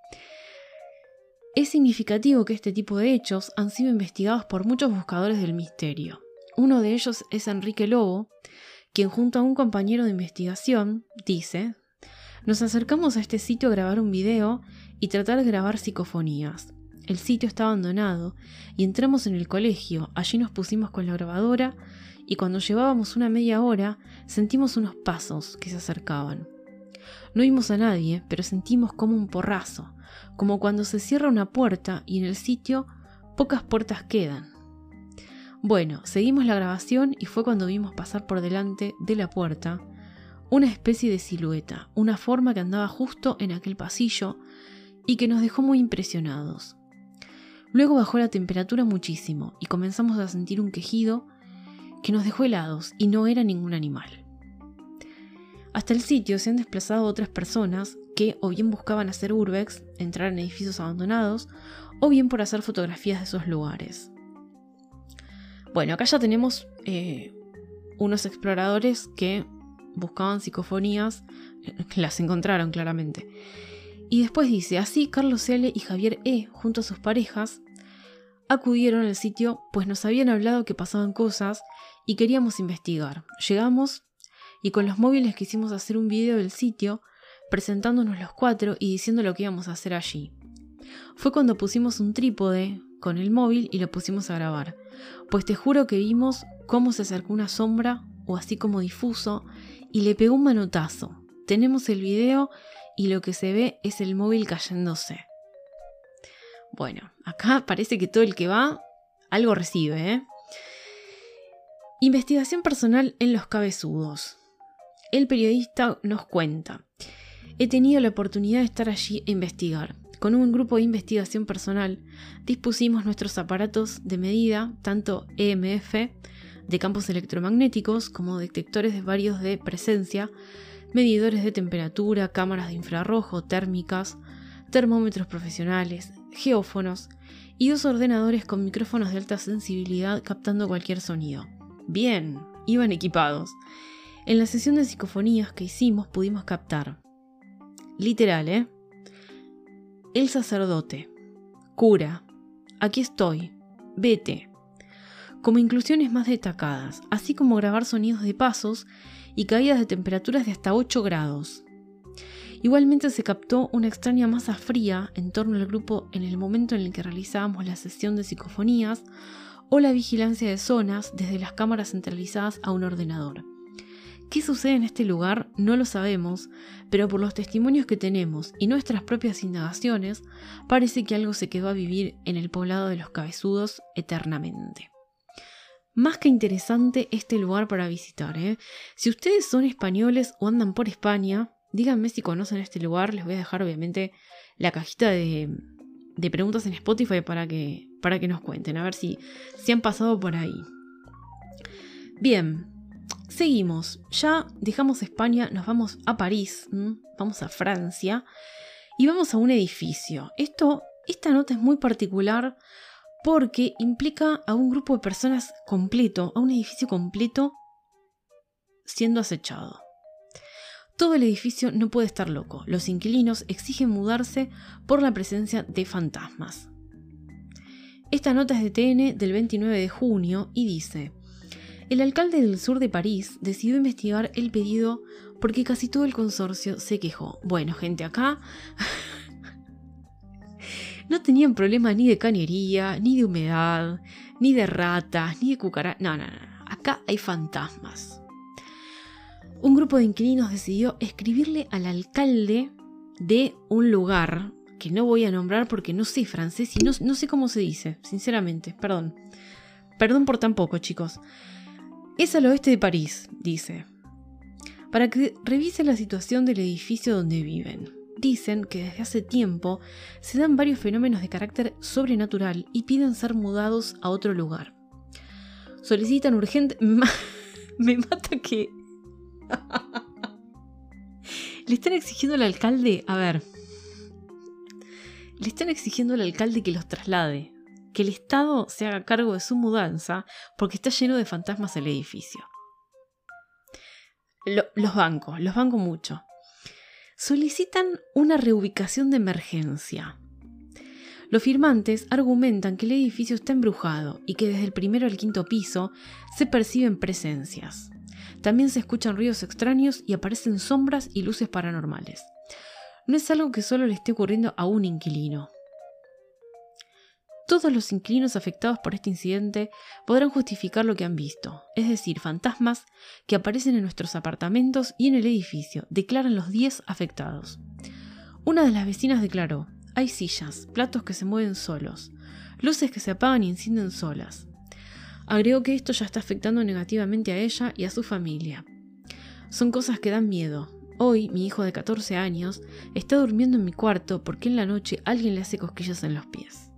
Es significativo que este tipo de hechos han sido investigados por muchos buscadores del misterio. Uno de ellos es Enrique Lobo, quien junto a un compañero de investigación dice, nos acercamos a este sitio a grabar un video y tratar de grabar psicofonías. El sitio está abandonado y entramos en el colegio, allí nos pusimos con la grabadora y cuando llevábamos una media hora sentimos unos pasos que se acercaban. No vimos a nadie, pero sentimos como un porrazo, como cuando se cierra una puerta y en el sitio pocas puertas quedan. Bueno, seguimos la grabación y fue cuando vimos pasar por delante de la puerta una especie de silueta, una forma que andaba justo en aquel pasillo y que nos dejó muy impresionados. Luego bajó la temperatura muchísimo y comenzamos a sentir un quejido que nos dejó helados y no era ningún animal. Hasta el sitio se han desplazado otras personas que o bien buscaban hacer urbex, entrar en edificios abandonados, o bien por hacer fotografías de esos lugares. Bueno, acá ya tenemos eh, unos exploradores que buscaban psicofonías, las encontraron claramente. Y después dice, así Carlos L. y Javier E., junto a sus parejas, acudieron al sitio pues nos habían hablado que pasaban cosas y queríamos investigar. Llegamos y con los móviles quisimos hacer un video del sitio presentándonos los cuatro y diciendo lo que íbamos a hacer allí. Fue cuando pusimos un trípode con el móvil y lo pusimos a grabar, pues te juro que vimos cómo se acercó una sombra o así como difuso y le pegó un manotazo. Tenemos el video y lo que se ve es el móvil cayéndose. Bueno, acá parece que todo el que va algo recibe, ¿eh? Investigación personal en los cabezudos el periodista nos cuenta, he tenido la oportunidad de estar allí e investigar. Con un grupo de investigación personal dispusimos nuestros aparatos de medida, tanto EMF, de campos electromagnéticos, como detectores de varios de presencia, medidores de temperatura, cámaras de infrarrojo, térmicas, termómetros profesionales, geófonos y dos ordenadores con micrófonos de alta sensibilidad captando cualquier sonido. Bien, iban equipados. En la sesión de psicofonías que hicimos pudimos captar, literal, ¿eh? El sacerdote, cura, aquí estoy, vete, como inclusiones más destacadas, así como grabar sonidos de pasos y caídas de temperaturas de hasta 8 grados. Igualmente se captó una extraña masa fría en torno al grupo en el momento en el que realizábamos la sesión de psicofonías o la vigilancia de zonas desde las cámaras centralizadas a un ordenador. ¿Qué sucede en este lugar? No lo sabemos, pero por los testimonios que tenemos y nuestras propias indagaciones, parece que algo se quedó a vivir en el poblado de los cabezudos eternamente. Más que interesante este lugar para visitar. ¿eh? Si ustedes son españoles o andan por España, díganme si conocen este lugar. Les voy a dejar obviamente la cajita de, preguntas en Spotify para que, para que nos cuenten, a ver si, si han pasado por ahí. Bien, Seguimos, ya dejamos España, nos vamos a París, vamos a Francia y vamos a un edificio. Esto, esta nota es muy particular porque implica a un grupo de personas completo, a un edificio completo siendo acechado. Todo el edificio no puede estar loco. Los inquilinos exigen mudarse por la presencia de fantasmas. Esta nota es de TN del 29 de junio y dice, el alcalde del sur de París decidió investigar el pedido porque casi todo el consorcio se quejó. Bueno, gente, acá No tenían problema ni de cañería, ni de humedad, ni de ratas, ni de cucarachas. No, no, no. Acá hay fantasmas. Un grupo de inquilinos decidió escribirle al alcalde de un lugar que no voy a nombrar porque no sé francés y no, no sé cómo se dice, sinceramente, perdón. Perdón por tan poco, chicos. Es al oeste de París, dice, para que revise la situación del edificio donde viven. Dicen que desde hace tiempo se dan varios fenómenos de carácter sobrenatural y piden ser mudados a otro lugar. Solicitan urgente... Me mata que... Le están exigiendo al alcalde... A ver. Le están exigiendo al alcalde que los traslade. Que el Estado se haga cargo de su mudanza porque está lleno de fantasmas el edificio. los bancos, los bancos mucho solicitan una reubicación de emergencia. Los firmantes argumentan que el edificio está embrujado y que desde el primero al quinto piso se perciben presencias. También se escuchan ruidos extraños y aparecen sombras y luces paranormales. No es algo que solo le esté ocurriendo a un inquilino. Todos los inquilinos afectados por este incidente podrán justificar lo que han visto, es decir, fantasmas que aparecen en nuestros apartamentos y en el edificio, declaran los 10 afectados. Una de las vecinas declaró, hay sillas, platos que se mueven solos, luces que se apagan y encienden solas. Agregó que esto ya está afectando negativamente a ella y a su familia. Son cosas que dan miedo. Hoy mi hijo de 14 años está durmiendo en mi cuarto porque en la noche alguien le hace cosquillas en los pies.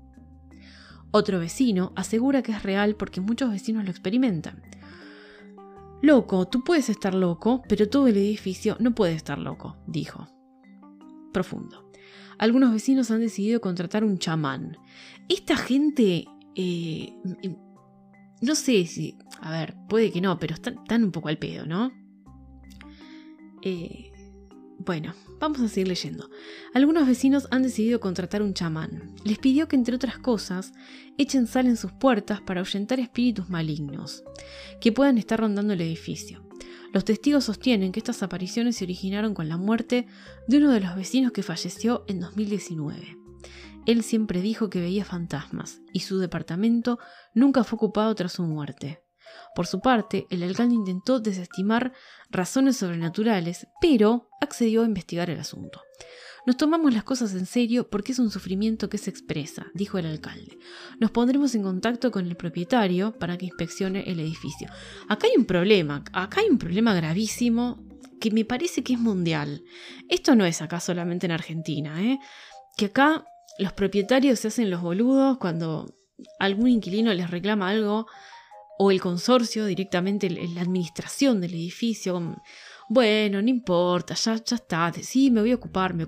Otro vecino asegura que es real porque muchos vecinos lo experimentan. Loco, tú puedes estar loco, pero todo el edificio no puede estar loco, dijo. Profundo. Algunos vecinos han decidido contratar un chamán. Esta gente... Eh, no sé si... A ver, puede que no, pero están, un poco al pedo, ¿no? Eh, bueno, vamos a seguir leyendo. Algunos vecinos han decidido contratar un chamán. Les pidió que, entre otras cosas, echen sal en sus puertas para ahuyentar espíritus malignos que puedan estar rondando el edificio. Los testigos sostienen que estas apariciones se originaron con la muerte de uno de los vecinos que falleció en 2019. Él siempre dijo que veía fantasmas y su departamento nunca fue ocupado tras su muerte. Por su parte, el alcalde intentó desestimar razones sobrenaturales, pero accedió a investigar el asunto. Nos tomamos las cosas en serio porque es un sufrimiento que se expresa, dijo el alcalde. Nos pondremos en contacto con el propietario para que inspeccione el edificio. Acá hay un problema, acá hay un problema gravísimo que me parece que es mundial. Esto no es acá solamente en Argentina, ¿eh? Que acá los propietarios se hacen los boludos cuando algún inquilino les reclama algo o el consorcio directamente, la administración del edificio, bueno, no importa, ya, ya está, sí, me voy a ocupar, me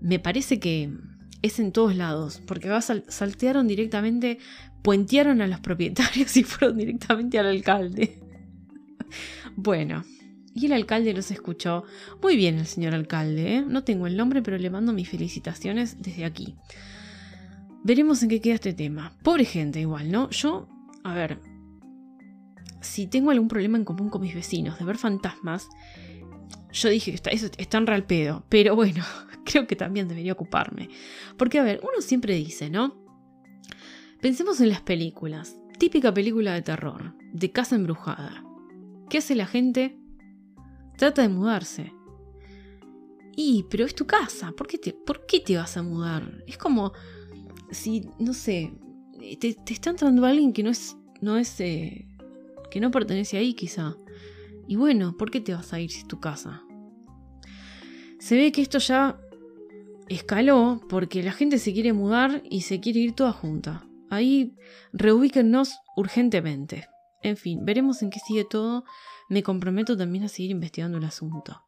Me parece que es en todos lados, porque saltearon directamente, puentearon a los propietarios y fueron directamente al alcalde. bueno, y el alcalde los escuchó. Muy bien el señor alcalde, ¿eh? no tengo el nombre, pero le mando mis felicitaciones desde aquí. Veremos en qué queda este tema. Pobre gente igual, ¿no? Yo, a ver, si tengo algún problema en común con mis vecinos de ver fantasmas, yo dije que está, eso está en real pedo, pero bueno, creo que también debería ocuparme. Porque, a ver, uno siempre dice, ¿no? Pensemos en las películas. Típica película de terror, de casa embrujada. ¿Qué hace la gente? Trata de mudarse. Y, pero es tu casa, ¿por qué te, por qué te vas a mudar? Es como si, no sé, te, te está entrando alguien que no es, no es eh, que no pertenece ahí quizá. Y bueno, ¿por qué te vas a ir si es tu casa? Se ve que esto ya escaló porque la gente se quiere mudar y se quiere ir toda junta. Ahí reubíquennos urgentemente. En fin, veremos en qué sigue todo. Me comprometo también a seguir investigando el asunto.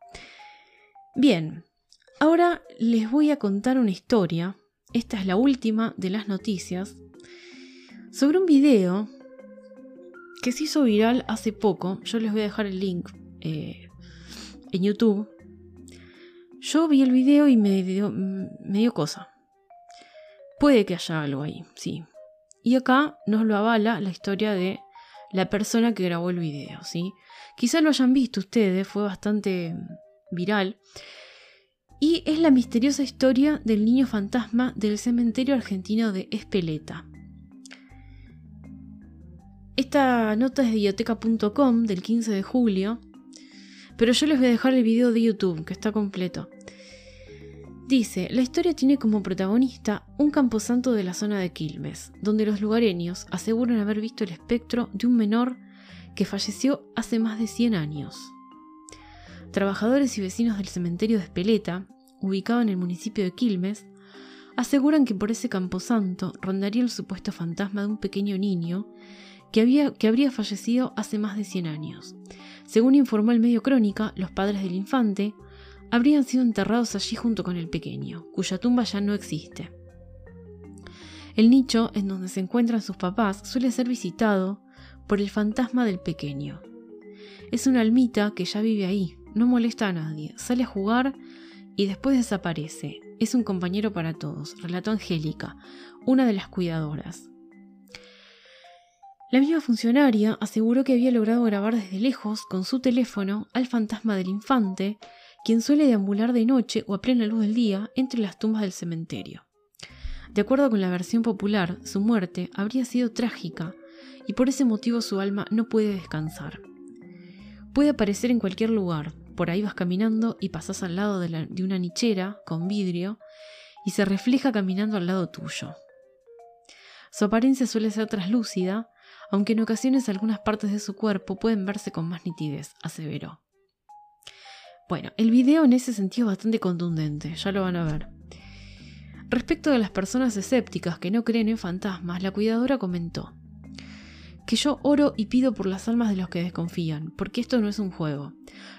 Bien, ahora les voy a contar una historia. Esta es la última de las noticias. Sobre un video que se hizo viral hace poco. Yo les voy a dejar el link eh, en YouTube. Yo vi el video y me dio, me dio cosa. Puede que haya algo ahí, sí. Y acá nos lo avala la historia de la persona que grabó el video, ¿sí? Quizás lo hayan visto ustedes, fue bastante viral. Y es la misteriosa historia del niño fantasma del cementerio argentino de Espeleta. Esta nota es de bioteca.com del 15 de julio, pero yo les voy a dejar el video de YouTube, que está completo. Dice, la historia tiene como protagonista un camposanto de la zona de Quilmes, donde los lugareños aseguran haber visto el espectro de un menor que falleció hace más de 100 años. Trabajadores y vecinos del cementerio de Espeleta, ubicado en el municipio de Quilmes, aseguran que por ese camposanto rondaría el supuesto fantasma de un pequeño niño que, que habría fallecido hace más de 100 años. Según informó el medio Crónica, los padres del infante habrían sido enterrados allí junto con el pequeño, cuya tumba ya no existe. El nicho en donde se encuentran sus papás suele ser visitado por el fantasma del pequeño. Es una almita que ya vive ahí, no molesta a nadie, sale a jugar y después desaparece. Es un compañero para todos, relató Angélica, una de las cuidadoras. La misma funcionaria aseguró que había logrado grabar desde lejos con su teléfono al fantasma del infante, quien suele deambular de noche o a plena luz del día entre las tumbas del cementerio. De acuerdo con la versión popular, su muerte habría sido trágica y por ese motivo su alma no puede descansar. Puede aparecer en cualquier lugar, por ahí vas caminando y pasas al lado de, de una nichera con vidrio y se refleja caminando al lado tuyo. Su apariencia suele ser traslúcida aunque en ocasiones algunas partes de su cuerpo pueden verse con más nitidez, aseveró. Bueno, el video en ese sentido es bastante contundente, ya lo van a ver. Respecto de las personas escépticas que no creen en fantasmas, la cuidadora comentó que yo oro y pido por las almas de los que desconfían, porque esto no es un juego.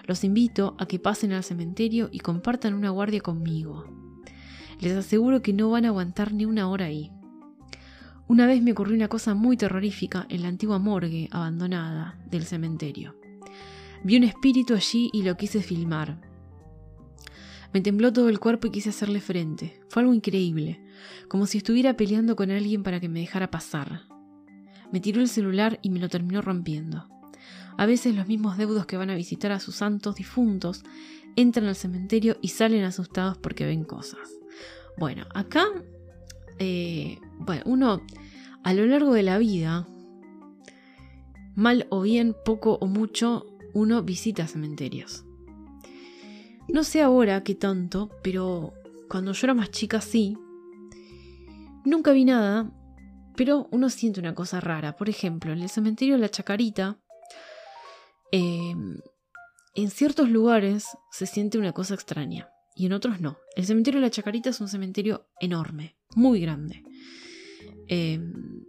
Los invito a que pasen al cementerio y compartan una guardia conmigo. Les aseguro que no van a aguantar ni una hora ahí. Una vez me ocurrió una cosa muy terrorífica en la antigua morgue abandonada del cementerio. Vi un espíritu allí y lo quise filmar. Me tembló todo el cuerpo y quise hacerle frente. Fue algo increíble, como si estuviera peleando con alguien para que me dejara pasar. Me tiró el celular y me lo terminó rompiendo. A veces los mismos deudos que van a visitar a sus santos difuntos entran al cementerio y salen asustados porque ven cosas. Bueno, acá, eh, bueno, uno a lo largo de la vida, mal o bien, poco o mucho, uno visita cementerios. No sé ahora qué tanto, pero cuando yo era más chica sí. Nunca vi nada, pero uno siente una cosa rara. Por ejemplo, en el cementerio de la Chacarita, em, en ciertos lugares se siente una cosa extraña y en otros no. El cementerio de la Chacarita es un cementerio enorme, muy grande. Em,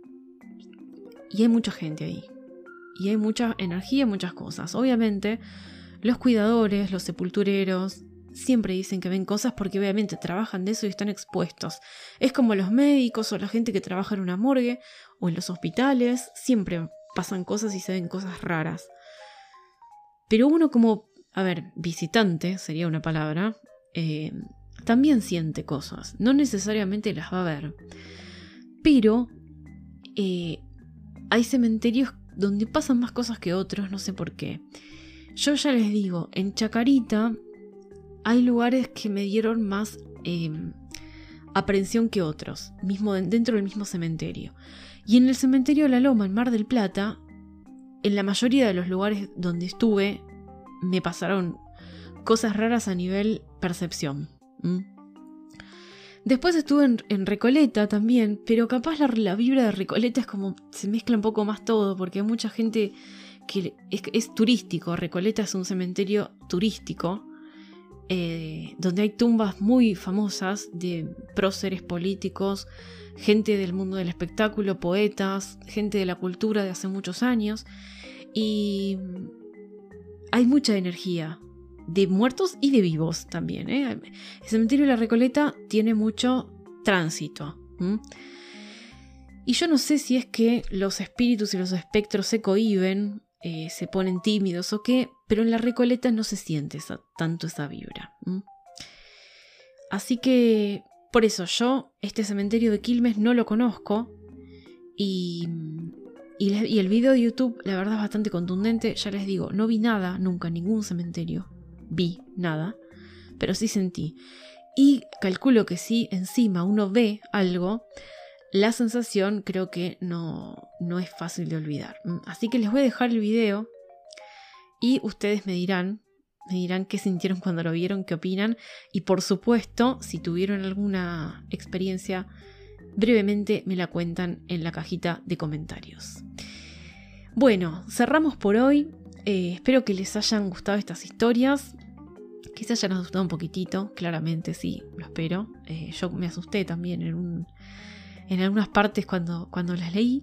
y hay mucha gente ahí. Y hay mucha energía, muchas cosas. Obviamente, los cuidadores, los sepultureros, siempre dicen que ven cosas porque obviamente trabajan de eso y están expuestos. Es como los médicos o la gente que trabaja en una morgue o en los hospitales, siempre pasan cosas y se ven cosas raras. Pero uno como, a ver, visitante sería una palabra, eh, también siente cosas, no necesariamente las va a ver. Pero eh, hay cementerios donde pasan más cosas que otros, no sé por qué. Yo ya les digo, en Chacarita hay lugares que me dieron más em, aprensión que otros, mismo dentro del mismo cementerio. Y en el cementerio de La Loma, en Mar del Plata, en la mayoría de los lugares donde estuve, me pasaron cosas raras a nivel percepción. Después estuve en, Recoleta también, pero capaz la, vibra de Recoleta es como se mezcla un poco más todo, porque hay mucha gente que es, turístico. Recoleta es un cementerio turístico, eh, donde hay tumbas muy famosas de próceres políticos, gente del mundo del espectáculo, poetas, gente de la cultura de hace muchos años. Y hay mucha energía, de muertos y de vivos también. ¿eh? El cementerio de la Recoleta tiene mucho tránsito. Y yo no sé si es que los espíritus y los espectros se cohiben, eh, se ponen tímidos o qué, pero en la Recoleta no se siente tanto esa vibra. Así que, por eso yo, este cementerio de Quilmes no lo conozco y y, el video de YouTube, la verdad, es bastante contundente. Ya les digo, no vi nada nunca ningún cementerio vi nada, pero sí sentí. Y calculo que si encima uno ve algo, la sensación creo que no, no es fácil de olvidar. Mm, así que les voy a dejar el video y ustedes me dirán, me dirán qué sintieron cuando lo vieron, qué opinan y por supuesto, si tuvieron alguna experiencia, brevemente me la cuentan en la cajita de comentarios. Bueno, cerramos por hoy. Eh, espero que les hayan gustado estas historias. Quizás hayan asustado un poquitito, claramente sí, lo espero. Eh, yo me asusté también en, en algunas partes cuando, cuando las leí.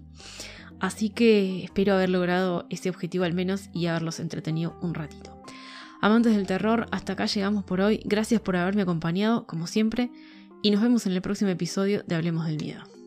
Así que espero haber logrado ese objetivo al menos y haberlos entretenido un ratito. Amantes del terror, hasta acá llegamos por hoy. Gracias por haberme acompañado, como siempre, y nos vemos en el próximo episodio de Hablemos del Miedo.